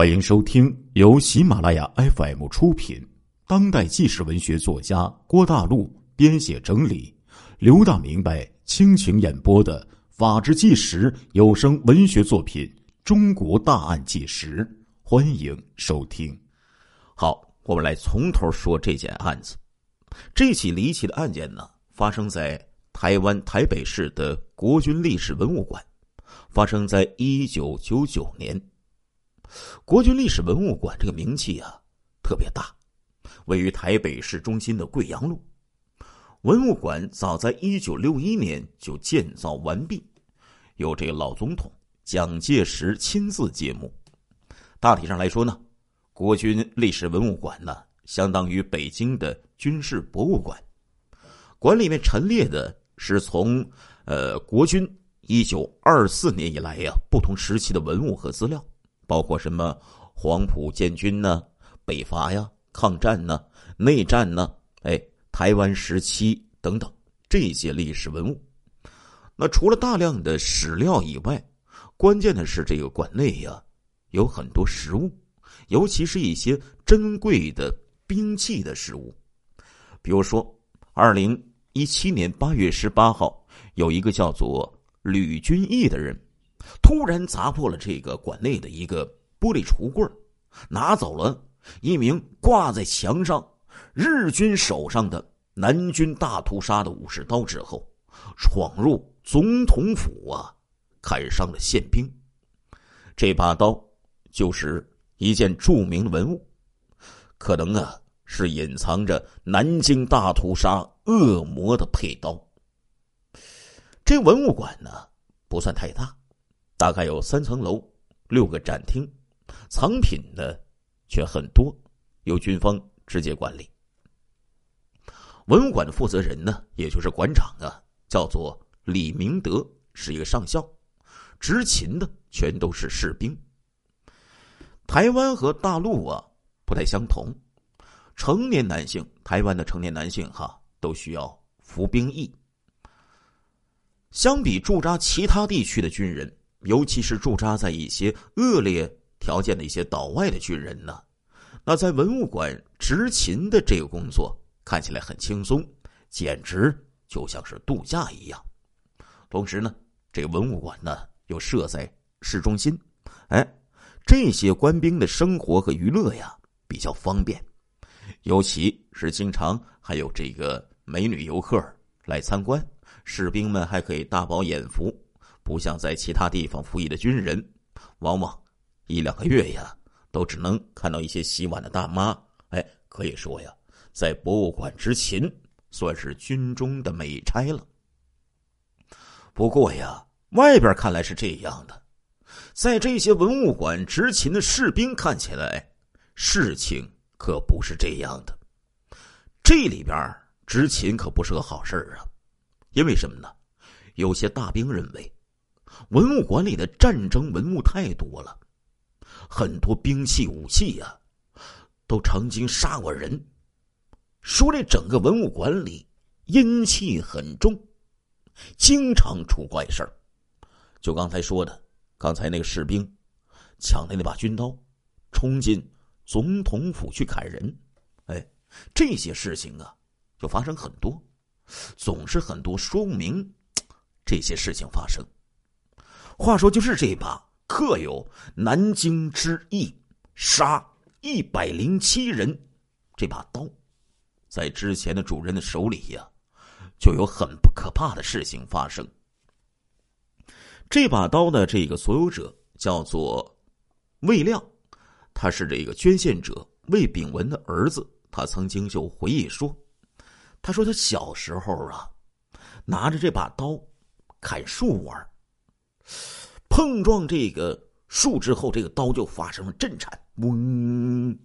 欢迎收听由喜马拉雅 FM 出品、当代纪实文学作家郭大陆编写整理、刘大明白倾情演播的《法制纪实》有声文学作品《中国大案纪实》，欢迎收听。好，我们来从头说这件案子。这起离奇的案件呢，发生在台湾台北市的国军历史文物馆，发生在一九九九年。国军历史文物馆这个名气啊特别大，位于台北市中心的贵阳路。文物馆早在一九六一年就建造完毕，由这个老总统蒋介石亲自揭幕。大体上来说呢，国军历史文物馆呢相当于北京的军事博物馆，馆里面陈列的是从呃国军一九二四年以来呀不同时期的文物和资料。包括什么黄埔建军呢、北伐呀、抗战呢、内战呢？哎，台湾时期等等这些历史文物。那除了大量的史料以外，关键的是这个馆内呀有很多实物，尤其是一些珍贵的兵器的实物。比如说，二零一七年八月十八号，有一个叫做吕君义的人。突然砸破了这个馆内的一个玻璃橱柜拿走了一名挂在墙上日军手上的南军大屠杀的武士刀之后，闯入总统府啊，砍伤了宪兵。这把刀就是一件著名的文物，可能啊是隐藏着南京大屠杀恶魔的佩刀。这文物馆呢不算太大。大概有三层楼，六个展厅，藏品呢却很多，由军方直接管理。文物馆的负责人呢，也就是馆长啊，叫做李明德，是一个上校，执勤的全都是士兵。台湾和大陆啊不太相同，成年男性，台湾的成年男性哈都需要服兵役，相比驻扎其他地区的军人。尤其是驻扎在一些恶劣条件的一些岛外的军人呢，那在文物馆执勤的这个工作看起来很轻松，简直就像是度假一样。同时呢，这文物馆呢又设在市中心，哎，这些官兵的生活和娱乐呀比较方便，尤其是经常还有这个美女游客来参观，士兵们还可以大饱眼福。不像在其他地方服役的军人，往往一两个月呀，都只能看到一些洗碗的大妈。哎，可以说呀，在博物馆执勤算是军中的美差了。不过呀，外边看来是这样的，在这些文物馆执勤的士兵看起来，事情可不是这样的。这里边执勤可不是个好事啊，因为什么呢？有些大兵认为。文物馆里的战争文物太多了，很多兵器武器呀，都曾经杀过人。说这整个文物馆里阴气很重，经常出怪事儿。就刚才说的，刚才那个士兵抢的那把军刀，冲进总统府去砍人，哎，这些事情啊，就发生很多，总是很多说明这些事情发生。话说，就是这把刻有“南京之役，杀一百零七人”这把刀，在之前的主人的手里呀，就有很不可怕的事情发生。这把刀的这个所有者叫做魏亮，他是这个捐献者魏炳文的儿子。他曾经就回忆说：“他说他小时候啊，拿着这把刀砍树玩。”碰撞这个树之后，这个刀就发生了震颤，嗡，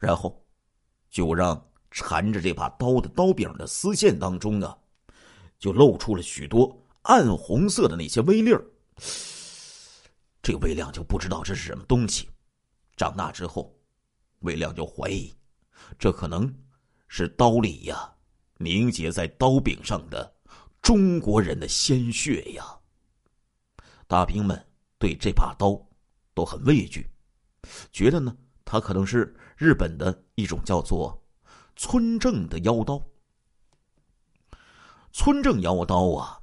然后就让缠着这把刀的刀柄的丝线当中啊，就露出了许多暗红色的那些微粒儿。这个魏亮就不知道这是什么东西。长大之后，魏亮就怀疑，这可能是刀里呀凝结在刀柄上的中国人的鲜血呀。大兵们对这把刀都很畏惧，觉得呢，他可能是日本的一种叫做村正的妖刀。村正妖刀啊，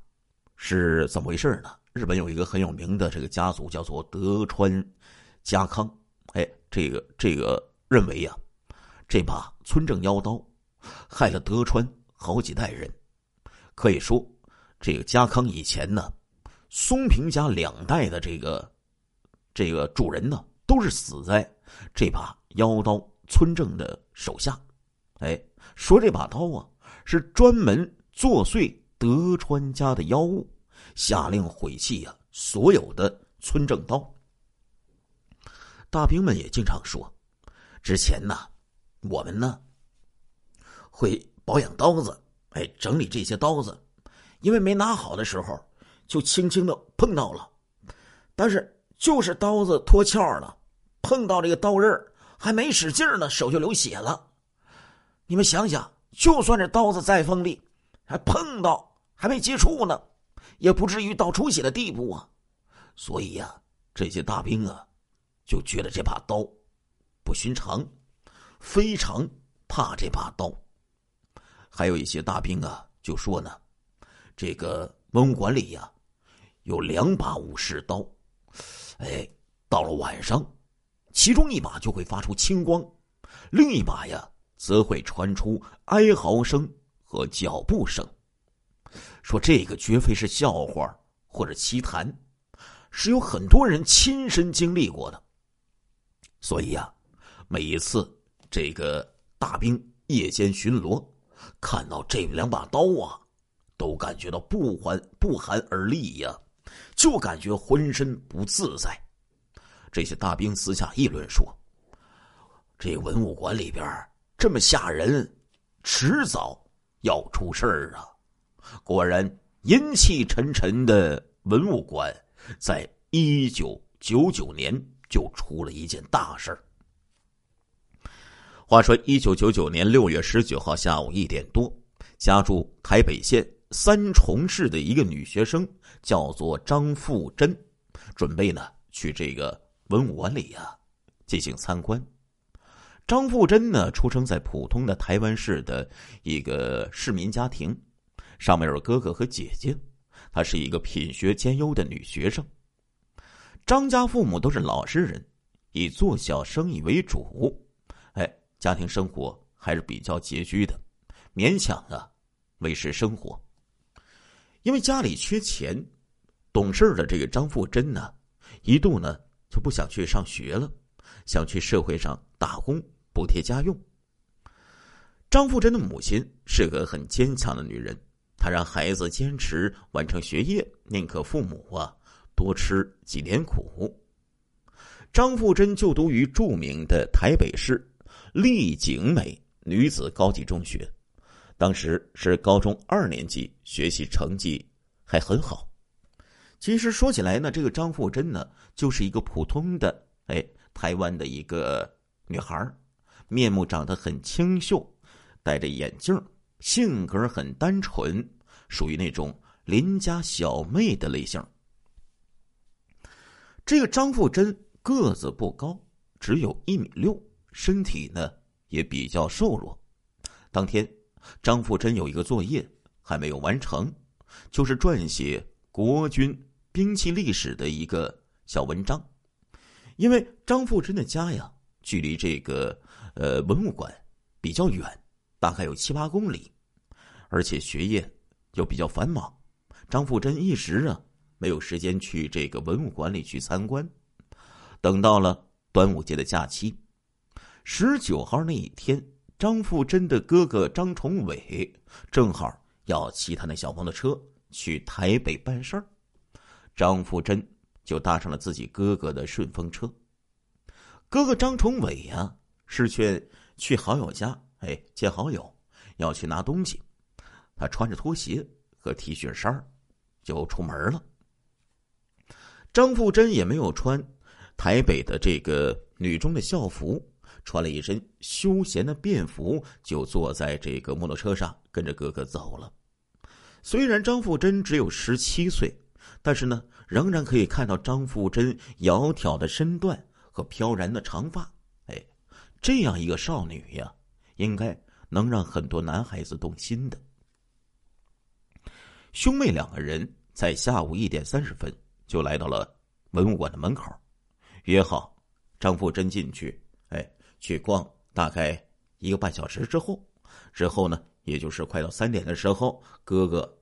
是怎么回事呢？日本有一个很有名的这个家族，叫做德川家康。哎，这个这个认为呀，这把村正妖刀害了德川好几代人。可以说，这个家康以前呢，松平家两代的这个这个主人呢，都是死在这把妖刀村正的手下。哎，说这把刀啊，是专门作祟德川家的妖物。下令毁弃呀，所有的村正刀。大兵们也经常说，之前呢，我们呢会保养刀子，哎，整理这些刀子，因为没拿好的时候，就轻轻的碰到了，但是就是刀子脱壳了，碰到这个刀刃还没使劲呢，手就流血了。你们想想，就算这刀子再锋利，还碰到还没接触呢。也不至于到出血的地步啊，所以呀，这些大兵啊，就觉得这把刀不寻常，非常怕这把刀。还有一些大兵啊，就说呢，这个文物馆里呀，有两把武士刀，哎，到了晚上，其中一把就会发出青光，另一把呀，则会传出哀嚎声和脚步声。说这个绝非是笑话或者奇谈，是有很多人亲身经历过的。所以呀，每一次这个大兵夜间巡逻，看到这两把刀啊，都感觉到不寒不寒而栗呀，就感觉浑身不自在。这些大兵私下议论说：“这文物馆里边这么吓人，迟早要出事儿啊！”果然，阴气沉沉的文物馆，在一九九九年就出了一件大事儿。话说，一九九九年六月十九号下午一点多，家住台北县三重市的一个女学生，叫做张富珍，准备呢去这个文武馆里呀进行参观。张富珍呢，出生在普通的台湾市的一个市民家庭。上面有哥哥和姐姐，她是一个品学兼优的女学生。张家父母都是老实人，以做小生意为主，哎，家庭生活还是比较拮据的，勉强啊维持生活。因为家里缺钱，懂事的这个张富珍呢，一度呢就不想去上学了，想去社会上打工补贴家用。张富珍的母亲是个很坚强的女人。她让孩子坚持完成学业，宁可父母啊多吃几年苦。张富珍就读于著名的台北市丽景美女子高级中学，当时是高中二年级，学习成绩还很好。其实说起来呢，这个张富珍呢，就是一个普通的哎台湾的一个女孩面目长得很清秀，戴着眼镜。性格很单纯，属于那种邻家小妹的类型。这个张富珍个子不高，只有一米六，身体呢也比较瘦弱。当天，张富珍有一个作业还没有完成，就是撰写国军兵器历史的一个小文章。因为张富珍的家呀，距离这个呃文物馆比较远，大概有七八公里。而且学业又比较繁忙，张富珍一时啊没有时间去这个文物馆里去参观。等到了端午节的假期，十九号那一天，张富珍的哥哥张崇伟正好要骑他那小摩托车去台北办事儿，张富珍就搭上了自己哥哥的顺风车。哥哥张崇伟呀是去去好友家，哎，见好友，要去拿东西。他穿着拖鞋和 T 恤衫就出门了。张富珍也没有穿台北的这个女中的校服，穿了一身休闲的便服，就坐在这个摩托车上跟着哥哥走了。虽然张富珍只有十七岁，但是呢，仍然可以看到张富珍窈窕的身段和飘然的长发，哎，这样一个少女呀，应该能让很多男孩子动心的。兄妹两个人在下午一点三十分就来到了文物馆的门口，约好张富珍进去，哎，去逛大概一个半小时之后，之后呢，也就是快到三点的时候，哥哥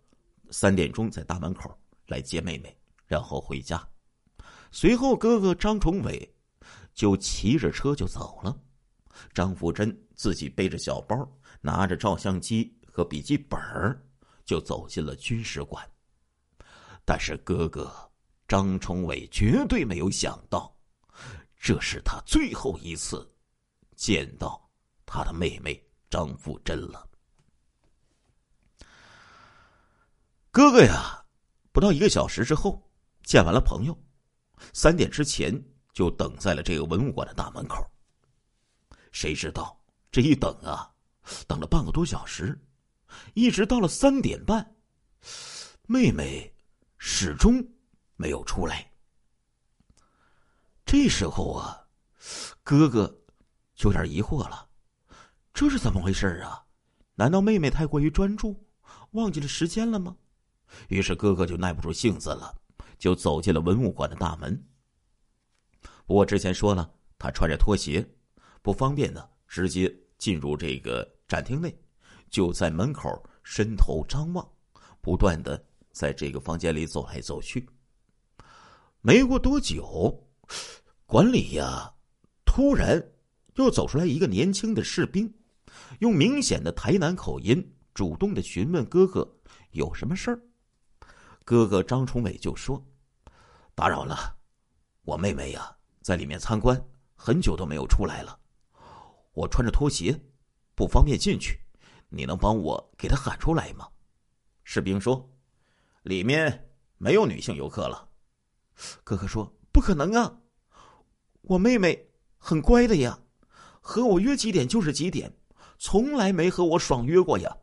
三点钟在大门口来接妹妹，然后回家。随后，哥哥张崇伟就骑着车就走了，张富珍自己背着小包，拿着照相机和笔记本就走进了军事馆。但是，哥哥张崇伟绝对没有想到，这是他最后一次见到他的妹妹张富珍了。哥哥呀，不到一个小时之后，见完了朋友。三点之前就等在了这个文物馆的大门口。谁知道这一等啊，等了半个多小时，一直到了三点半，妹妹始终没有出来。这时候啊，哥哥有点疑惑了，这是怎么回事啊？难道妹妹太过于专注，忘记了时间了吗？于是哥哥就耐不住性子了。就走进了文物馆的大门。不过之前说了，他穿着拖鞋，不方便呢，直接进入这个展厅内，就在门口伸头张望，不断的在这个房间里走来走去。没过多久，管理呀，突然又走出来一个年轻的士兵，用明显的台南口音，主动的询问哥哥有什么事儿。哥哥张崇伟就说。打扰了，我妹妹呀，在里面参观很久都没有出来了。我穿着拖鞋，不方便进去，你能帮我给她喊出来吗？士兵说：“里面没有女性游客了。”哥哥说：“不可能啊，我妹妹很乖的呀，和我约几点就是几点，从来没和我爽约过呀。”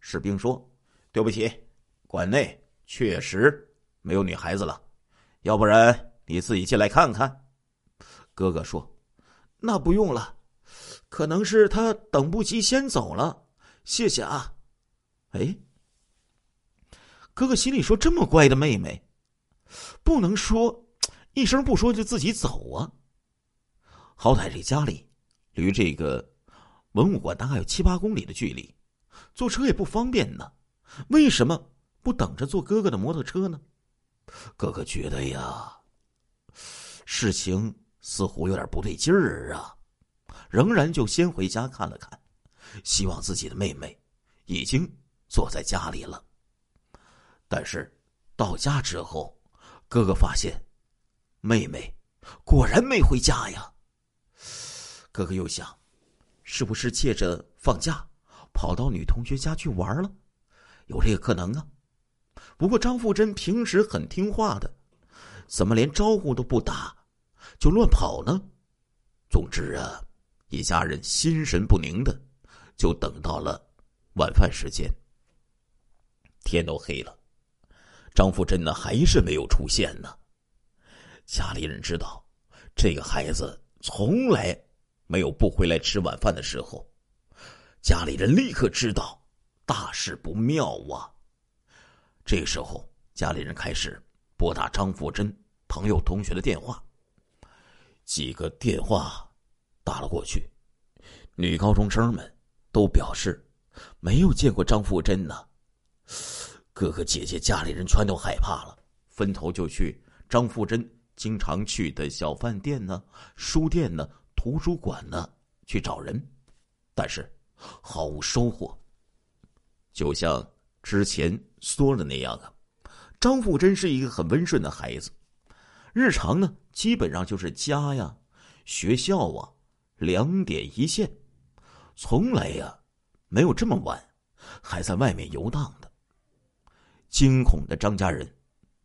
士兵说：“对不起，馆内确实没有女孩子了。”要不然你自己进来看看，哥哥说：“那不用了，可能是他等不及先走了，谢谢啊。”哎，哥哥心里说：“这么乖的妹妹，不能说一声不说就自己走啊。好歹这家里离这个文物馆大概有七八公里的距离，坐车也不方便呢。为什么不等着坐哥哥的摩托车呢？”哥哥觉得呀，事情似乎有点不对劲儿啊，仍然就先回家看了看，希望自己的妹妹已经坐在家里了。但是到家之后，哥哥发现妹妹果然没回家呀。哥哥又想，是不是借着放假跑到女同学家去玩了？有这个可能啊。不过张富珍平时很听话的，怎么连招呼都不打，就乱跑呢？总之啊，一家人心神不宁的，就等到了晚饭时间。天都黑了，张富珍呢还是没有出现呢。家里人知道，这个孩子从来没有不回来吃晚饭的时候，家里人立刻知道大事不妙啊。这时候，家里人开始拨打张富珍朋友同学的电话。几个电话打了过去，女高中生们都表示没有见过张富珍呢。哥哥姐姐家里人全都害怕了，分头就去张富珍经常去的小饭店呢、书店呢、图书馆呢去找人，但是毫无收获。就像。之前说的那样啊，张富珍是一个很温顺的孩子，日常呢基本上就是家呀、学校啊两点一线，从来呀没有这么晚还在外面游荡的。惊恐的张家人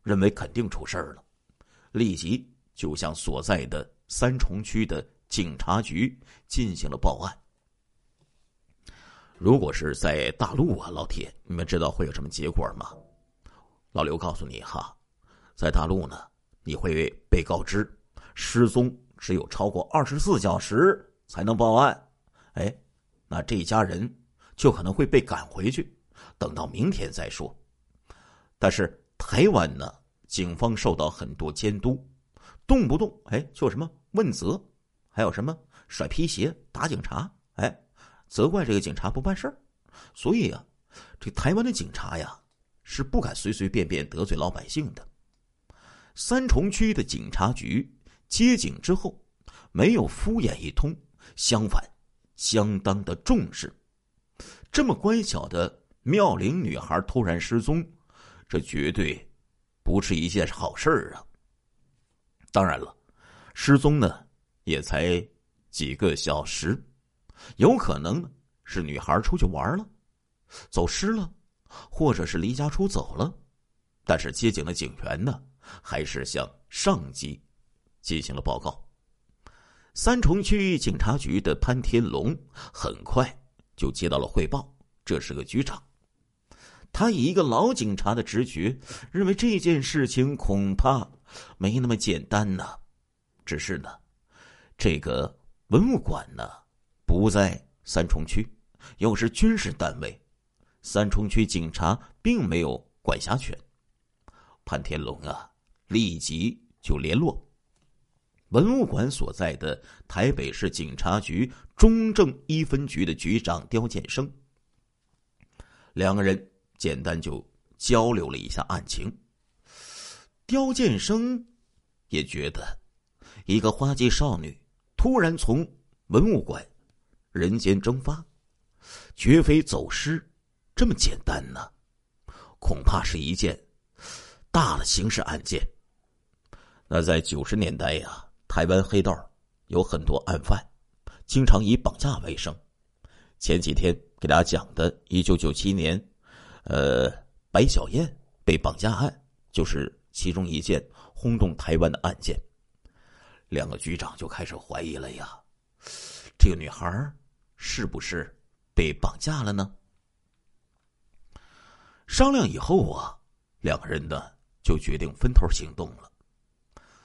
认为肯定出事了，立即就向所在的三重区的警察局进行了报案。如果是在大陆啊，老铁，你们知道会有什么结果吗？老刘告诉你哈，在大陆呢，你会被告知失踪只有超过二十四小时才能报案。哎，那这一家人就可能会被赶回去，等到明天再说。但是台湾呢，警方受到很多监督，动不动哎就什么问责，还有什么甩皮鞋、打警察，哎，责怪这个警察不办事儿。所以啊，这台湾的警察呀是不敢随随便便得罪老百姓的。三重区的警察局接警之后，没有敷衍一通，相反。相当的重视，这么乖巧的妙龄女孩突然失踪，这绝对不是一件好事儿啊！当然了，失踪呢也才几个小时，有可能是女孩出去玩了，走失了，或者是离家出走了。但是接警的警员呢，还是向上级进行了报告。三重区警察局的潘天龙很快就接到了汇报，这是个局长。他以一个老警察的直觉，认为这件事情恐怕没那么简单呢。只是呢，这个文物馆呢不在三重区，又是军事单位，三重区警察并没有管辖权。潘天龙啊，立即就联络。文物馆所在的台北市警察局中正一分局的局长刁建生，两个人简单就交流了一下案情。刁建生也觉得，一个花季少女突然从文物馆人间蒸发，绝非走失这么简单呢，恐怕是一件大的刑事案件。那在九十年代呀。台湾黑道有很多案犯，经常以绑架为生。前几天给大家讲的1997年，呃，白小燕被绑架案，就是其中一件轰动台湾的案件。两个局长就开始怀疑了呀，这个女孩是不是被绑架了呢？商量以后啊，两个人呢就决定分头行动了。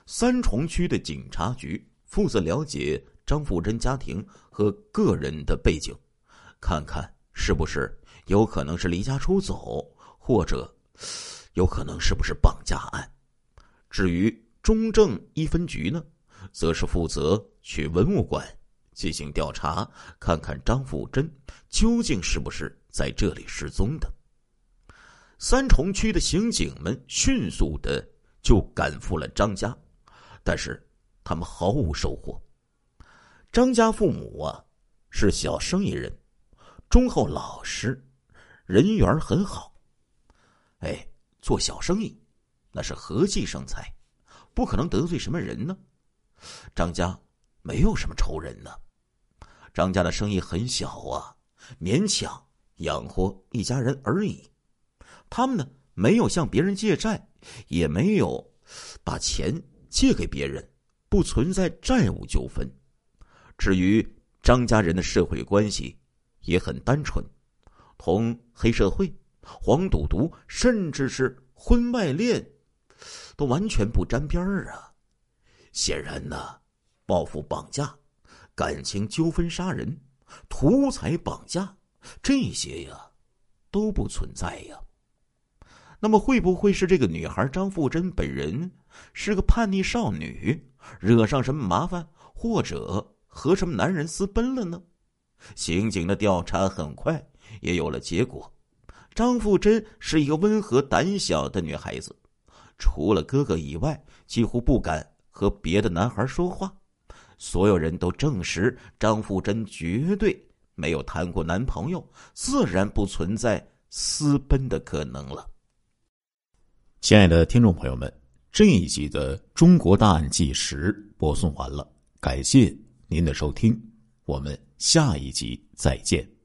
三重区的警察局负责了解张富珍家庭和个人的背景，看看是不是有可能是离家出走，或者有可能是不是绑架案。至于中正一分局呢，则是负责去文物馆进行调查，看看张富珍究竟是不是在这里失踪的。三重区的刑警们迅速的就赶赴了张家。但是，他们毫无收获。张家父母啊，是小生意人，忠厚老实，人缘很好。哎，做小生意，那是和气生财，不可能得罪什么人呢。张家没有什么仇人呢。张家的生意很小啊，勉强养活一家人而已。他们呢，没有向别人借债，也没有把钱。借给别人，不存在债务纠纷。至于张家人的社会关系，也很单纯，同黑社会、黄赌毒，甚至是婚外恋，都完全不沾边儿啊！显然呢，报复绑架、感情纠纷杀人、图财绑架这些呀，都不存在呀。那么会不会是这个女孩张富珍本人是个叛逆少女，惹上什么麻烦，或者和什么男人私奔了呢？刑警的调查很快也有了结果。张富珍是一个温和胆小的女孩子，除了哥哥以外，几乎不敢和别的男孩说话。所有人都证实，张富珍绝对没有谈过男朋友，自然不存在私奔的可能了。亲爱的听众朋友们，这一集的《中国大案纪实》播送完了，感谢您的收听，我们下一集再见。